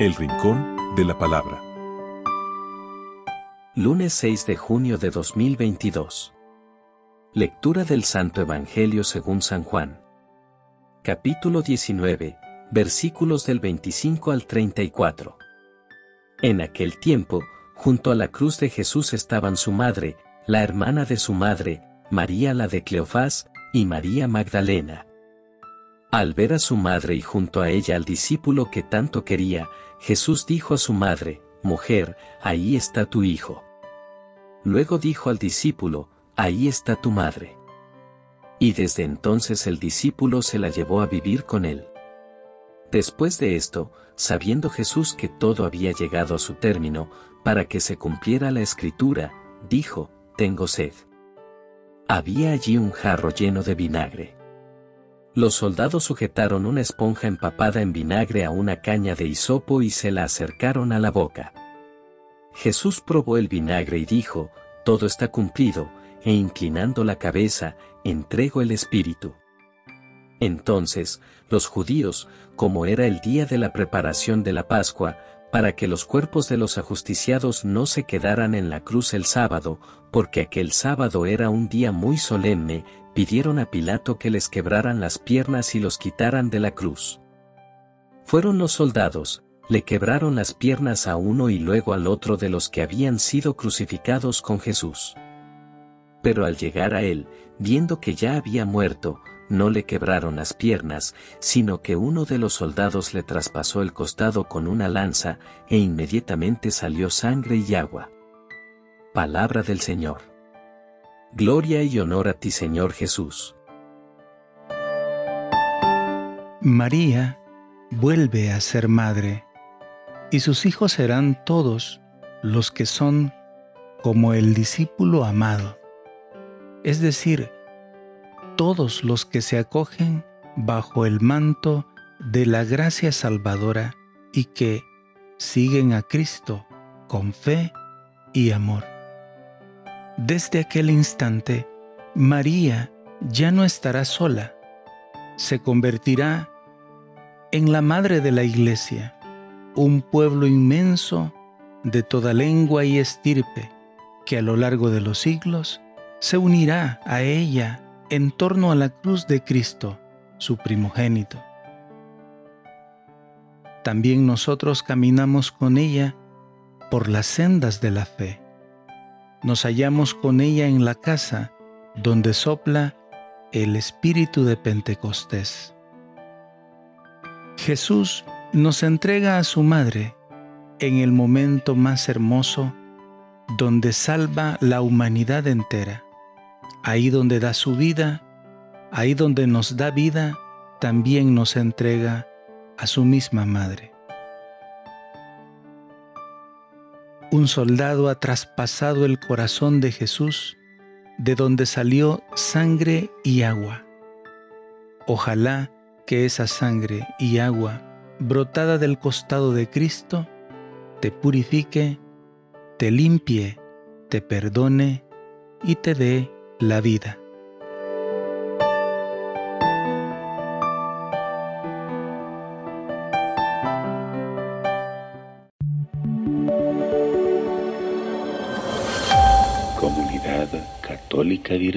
El Rincón de la Palabra. Lunes 6 de junio de 2022. Lectura del Santo Evangelio según San Juan. Capítulo 19, versículos del 25 al 34. En aquel tiempo, junto a la cruz de Jesús estaban su madre, la hermana de su madre, María la de Cleofás, y María Magdalena. Al ver a su madre y junto a ella al discípulo que tanto quería, Jesús dijo a su madre, Mujer, ahí está tu hijo. Luego dijo al discípulo, Ahí está tu madre. Y desde entonces el discípulo se la llevó a vivir con él. Después de esto, sabiendo Jesús que todo había llegado a su término, para que se cumpliera la escritura, dijo, Tengo sed. Había allí un jarro lleno de vinagre. Los soldados sujetaron una esponja empapada en vinagre a una caña de hisopo y se la acercaron a la boca. Jesús probó el vinagre y dijo, Todo está cumplido, e inclinando la cabeza, entrego el Espíritu. Entonces, los judíos, como era el día de la preparación de la Pascua, para que los cuerpos de los ajusticiados no se quedaran en la cruz el sábado, porque aquel sábado era un día muy solemne, pidieron a Pilato que les quebraran las piernas y los quitaran de la cruz. Fueron los soldados, le quebraron las piernas a uno y luego al otro de los que habían sido crucificados con Jesús. Pero al llegar a él, viendo que ya había muerto, no le quebraron las piernas, sino que uno de los soldados le traspasó el costado con una lanza, e inmediatamente salió sangre y agua. Palabra del Señor. Gloria y honor a ti Señor Jesús. María vuelve a ser madre, y sus hijos serán todos los que son como el discípulo amado, es decir, todos los que se acogen bajo el manto de la gracia salvadora y que siguen a Cristo con fe y amor. Desde aquel instante, María ya no estará sola, se convertirá en la madre de la iglesia, un pueblo inmenso de toda lengua y estirpe que a lo largo de los siglos se unirá a ella en torno a la cruz de Cristo, su primogénito. También nosotros caminamos con ella por las sendas de la fe. Nos hallamos con ella en la casa donde sopla el espíritu de Pentecostés. Jesús nos entrega a su madre en el momento más hermoso donde salva la humanidad entera ahí donde da su vida, ahí donde nos da vida, también nos entrega a su misma madre. Un soldado ha traspasado el corazón de Jesús, de donde salió sangre y agua. Ojalá que esa sangre y agua brotada del costado de Cristo te purifique, te limpie, te perdone y te dé la vida. ሊያስቆጥሮ ሊከብር